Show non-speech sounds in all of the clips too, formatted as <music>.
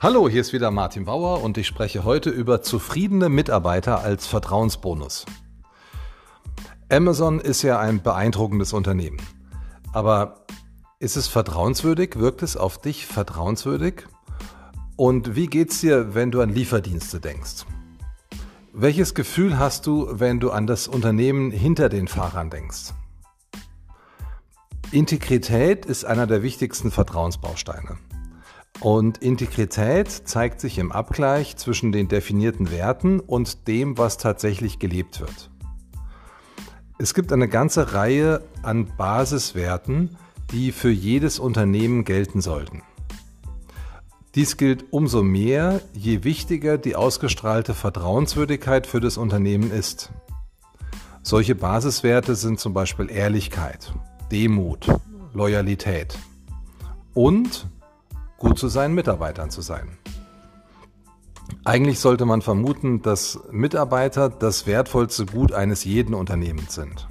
Hallo, hier ist wieder Martin Bauer und ich spreche heute über zufriedene Mitarbeiter als Vertrauensbonus. Amazon ist ja ein beeindruckendes Unternehmen. Aber ist es vertrauenswürdig? Wirkt es auf dich vertrauenswürdig? Und wie geht's dir, wenn du an Lieferdienste denkst? Welches Gefühl hast du, wenn du an das Unternehmen hinter den Fahrern denkst? Integrität ist einer der wichtigsten Vertrauensbausteine. Und Integrität zeigt sich im Abgleich zwischen den definierten Werten und dem, was tatsächlich gelebt wird. Es gibt eine ganze Reihe an Basiswerten, die für jedes Unternehmen gelten sollten. Dies gilt umso mehr, je wichtiger die ausgestrahlte Vertrauenswürdigkeit für das Unternehmen ist. Solche Basiswerte sind zum Beispiel Ehrlichkeit, Demut, Loyalität und gut zu seinen Mitarbeitern zu sein. Eigentlich sollte man vermuten, dass Mitarbeiter das wertvollste Gut eines jeden Unternehmens sind.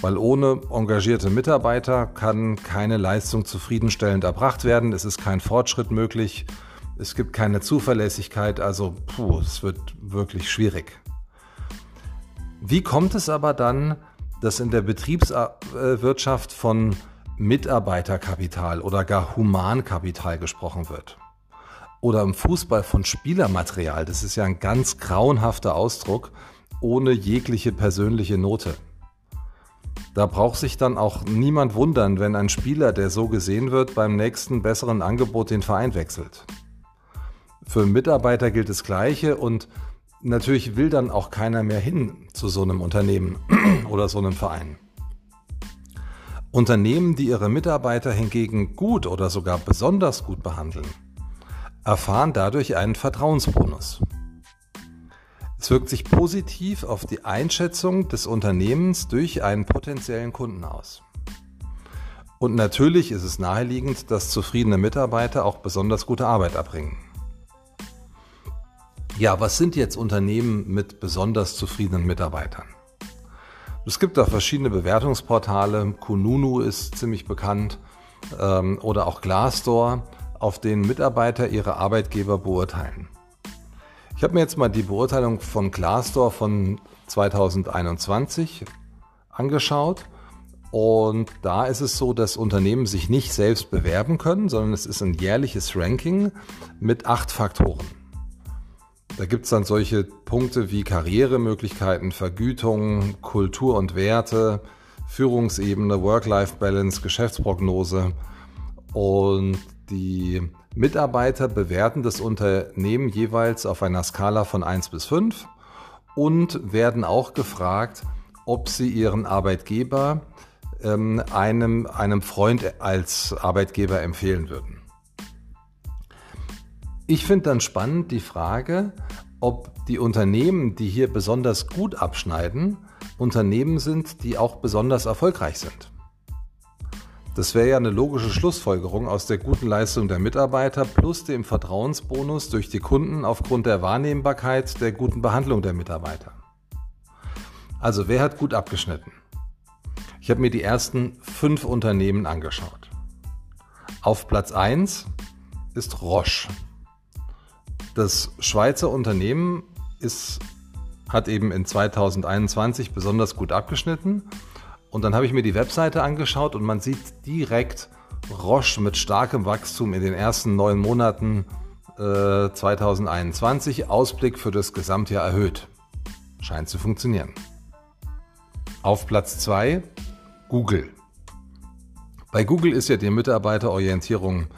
Weil ohne engagierte Mitarbeiter kann keine Leistung zufriedenstellend erbracht werden, es ist kein Fortschritt möglich, es gibt keine Zuverlässigkeit, also puh, es wird wirklich schwierig. Wie kommt es aber dann, dass in der Betriebswirtschaft von Mitarbeiterkapital oder gar Humankapital gesprochen wird. Oder im Fußball von Spielermaterial. Das ist ja ein ganz grauenhafter Ausdruck ohne jegliche persönliche Note. Da braucht sich dann auch niemand wundern, wenn ein Spieler, der so gesehen wird, beim nächsten besseren Angebot den Verein wechselt. Für Mitarbeiter gilt das Gleiche und natürlich will dann auch keiner mehr hin zu so einem Unternehmen <clears throat> oder so einem Verein. Unternehmen, die ihre Mitarbeiter hingegen gut oder sogar besonders gut behandeln, erfahren dadurch einen Vertrauensbonus. Es wirkt sich positiv auf die Einschätzung des Unternehmens durch einen potenziellen Kunden aus. Und natürlich ist es naheliegend, dass zufriedene Mitarbeiter auch besonders gute Arbeit erbringen. Ja, was sind jetzt Unternehmen mit besonders zufriedenen Mitarbeitern? Es gibt da verschiedene Bewertungsportale. Kununu ist ziemlich bekannt ähm, oder auch Glassdoor, auf denen Mitarbeiter ihre Arbeitgeber beurteilen. Ich habe mir jetzt mal die Beurteilung von Glassdoor von 2021 angeschaut. Und da ist es so, dass Unternehmen sich nicht selbst bewerben können, sondern es ist ein jährliches Ranking mit acht Faktoren. Da gibt es dann solche Punkte wie Karrieremöglichkeiten, Vergütung, Kultur und Werte, Führungsebene, Work-Life-Balance, Geschäftsprognose. Und die Mitarbeiter bewerten das Unternehmen jeweils auf einer Skala von 1 bis 5 und werden auch gefragt, ob sie ihren Arbeitgeber ähm, einem, einem Freund als Arbeitgeber empfehlen würden. Ich finde dann spannend die Frage, ob die Unternehmen, die hier besonders gut abschneiden, Unternehmen sind, die auch besonders erfolgreich sind. Das wäre ja eine logische Schlussfolgerung aus der guten Leistung der Mitarbeiter plus dem Vertrauensbonus durch die Kunden aufgrund der Wahrnehmbarkeit der guten Behandlung der Mitarbeiter. Also wer hat gut abgeschnitten? Ich habe mir die ersten fünf Unternehmen angeschaut. Auf Platz 1 ist Roche. Das Schweizer Unternehmen ist, hat eben in 2021 besonders gut abgeschnitten. Und dann habe ich mir die Webseite angeschaut und man sieht direkt Roche mit starkem Wachstum in den ersten neun Monaten äh, 2021. Ausblick für das Gesamtjahr erhöht. Scheint zu funktionieren. Auf Platz 2 Google. Bei Google ist ja die Mitarbeiterorientierung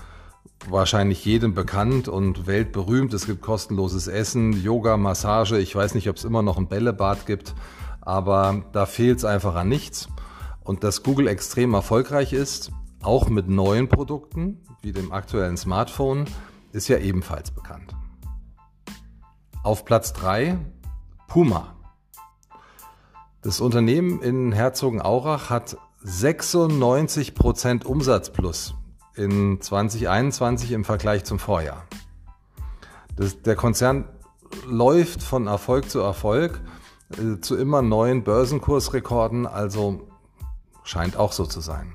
wahrscheinlich jedem bekannt und weltberühmt. Es gibt kostenloses Essen, Yoga, Massage. Ich weiß nicht, ob es immer noch ein Bällebad gibt, aber da fehlt es einfach an nichts. Und dass Google extrem erfolgreich ist, auch mit neuen Produkten wie dem aktuellen Smartphone, ist ja ebenfalls bekannt. Auf Platz 3 Puma. Das Unternehmen in Herzogenaurach hat 96% Umsatz plus in 2021 im Vergleich zum Vorjahr. Das, der Konzern läuft von Erfolg zu Erfolg äh, zu immer neuen Börsenkursrekorden, also scheint auch so zu sein.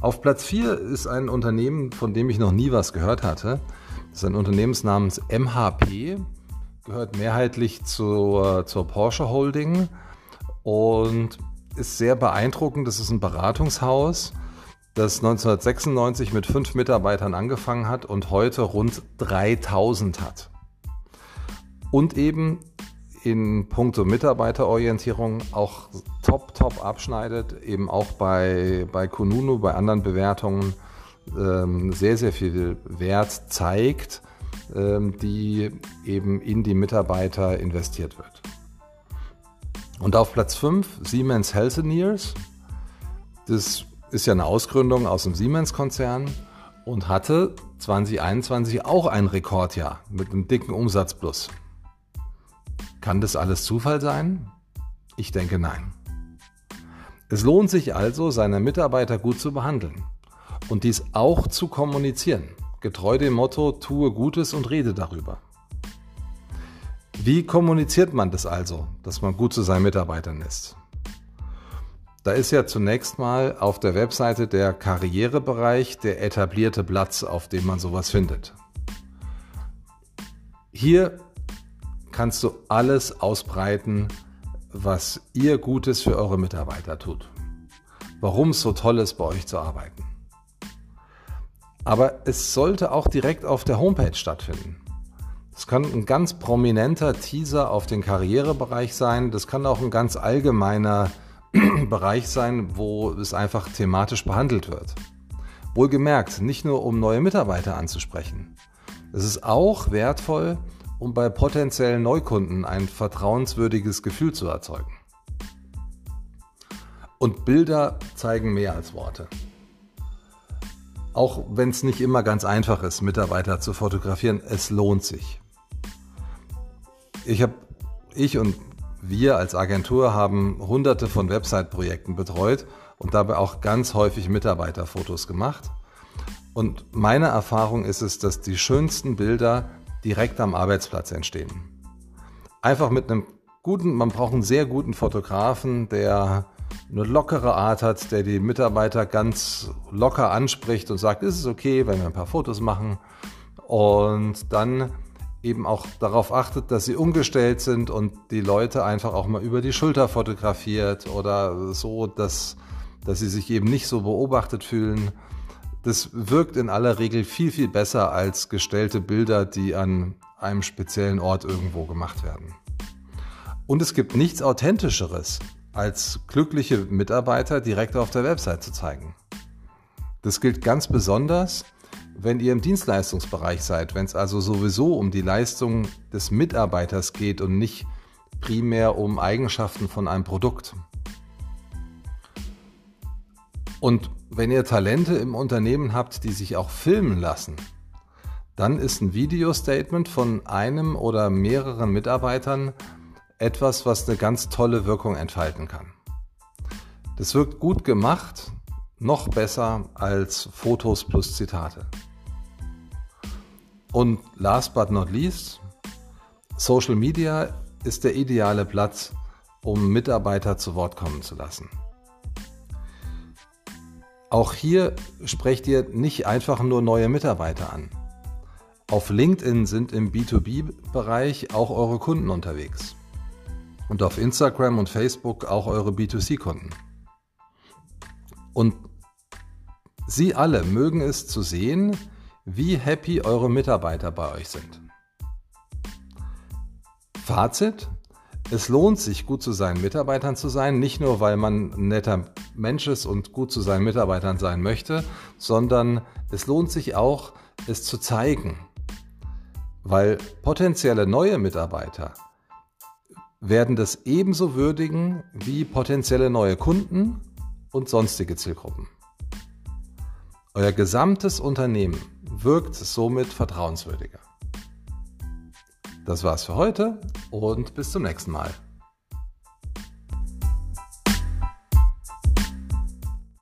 Auf Platz 4 ist ein Unternehmen, von dem ich noch nie was gehört hatte. Das ist ein Unternehmen namens MHP, gehört mehrheitlich zur, zur Porsche Holding und ist sehr beeindruckend. Das ist ein Beratungshaus, das 1996 mit fünf Mitarbeitern angefangen hat und heute rund 3000 hat. Und eben in puncto Mitarbeiterorientierung auch top, top abschneidet, eben auch bei, bei Kununu, bei anderen Bewertungen ähm, sehr, sehr viel Wert zeigt, ähm, die eben in die Mitarbeiter investiert wird. Und auf Platz 5 Siemens Healthineers. Das ist ja eine Ausgründung aus dem Siemens-Konzern und hatte 2021 auch ein Rekordjahr mit einem dicken Umsatzplus. Kann das alles Zufall sein? Ich denke nein. Es lohnt sich also, seine Mitarbeiter gut zu behandeln und dies auch zu kommunizieren, getreu dem Motto, tue Gutes und rede darüber. Wie kommuniziert man das also, dass man gut zu seinen Mitarbeitern ist? Da ist ja zunächst mal auf der Webseite der Karrierebereich der etablierte Platz, auf dem man sowas findet. Hier kannst du alles ausbreiten, was ihr Gutes für eure Mitarbeiter tut. Warum es so toll ist, bei euch zu arbeiten. Aber es sollte auch direkt auf der Homepage stattfinden. Das kann ein ganz prominenter Teaser auf den Karrierebereich sein. Das kann auch ein ganz allgemeiner <clears throat> Bereich sein, wo es einfach thematisch behandelt wird. Wohlgemerkt, nicht nur um neue Mitarbeiter anzusprechen. Es ist auch wertvoll, um bei potenziellen Neukunden ein vertrauenswürdiges Gefühl zu erzeugen. Und Bilder zeigen mehr als Worte. Auch wenn es nicht immer ganz einfach ist, Mitarbeiter zu fotografieren, es lohnt sich. Ich habe, ich und wir als Agentur haben hunderte von Website-Projekten betreut und dabei auch ganz häufig Mitarbeiterfotos gemacht. Und meine Erfahrung ist es, dass die schönsten Bilder direkt am Arbeitsplatz entstehen. Einfach mit einem guten, man braucht einen sehr guten Fotografen, der eine lockere Art hat, der die Mitarbeiter ganz locker anspricht und sagt, ist es okay, wenn wir ein paar Fotos machen und dann eben auch darauf achtet, dass sie umgestellt sind und die Leute einfach auch mal über die Schulter fotografiert oder so, dass, dass sie sich eben nicht so beobachtet fühlen das wirkt in aller Regel viel, viel besser als gestellte Bilder, die an einem speziellen Ort irgendwo gemacht werden. Und es gibt nichts Authentischeres, als glückliche Mitarbeiter direkt auf der Website zu zeigen. Das gilt ganz besonders, wenn ihr im Dienstleistungsbereich seid, wenn es also sowieso um die Leistung des Mitarbeiters geht und nicht primär um Eigenschaften von einem Produkt. Und wenn ihr Talente im Unternehmen habt, die sich auch filmen lassen, dann ist ein Video-Statement von einem oder mehreren Mitarbeitern etwas, was eine ganz tolle Wirkung entfalten kann. Das wirkt gut gemacht, noch besser als Fotos plus Zitate. Und last but not least, Social Media ist der ideale Platz, um Mitarbeiter zu Wort kommen zu lassen. Auch hier sprecht ihr nicht einfach nur neue Mitarbeiter an. Auf LinkedIn sind im B2B-Bereich auch eure Kunden unterwegs. Und auf Instagram und Facebook auch eure B2C-Kunden. Und Sie alle mögen es zu sehen, wie happy eure Mitarbeiter bei euch sind. Fazit, es lohnt sich, gut zu seinen Mitarbeitern zu sein, nicht nur, weil man ein netter Mensch ist und gut zu seinen Mitarbeitern sein möchte, sondern es lohnt sich auch, es zu zeigen. Weil potenzielle neue Mitarbeiter werden das ebenso würdigen wie potenzielle neue Kunden und sonstige Zielgruppen. Euer gesamtes Unternehmen wirkt somit vertrauenswürdiger. Das war's für heute und bis zum nächsten Mal.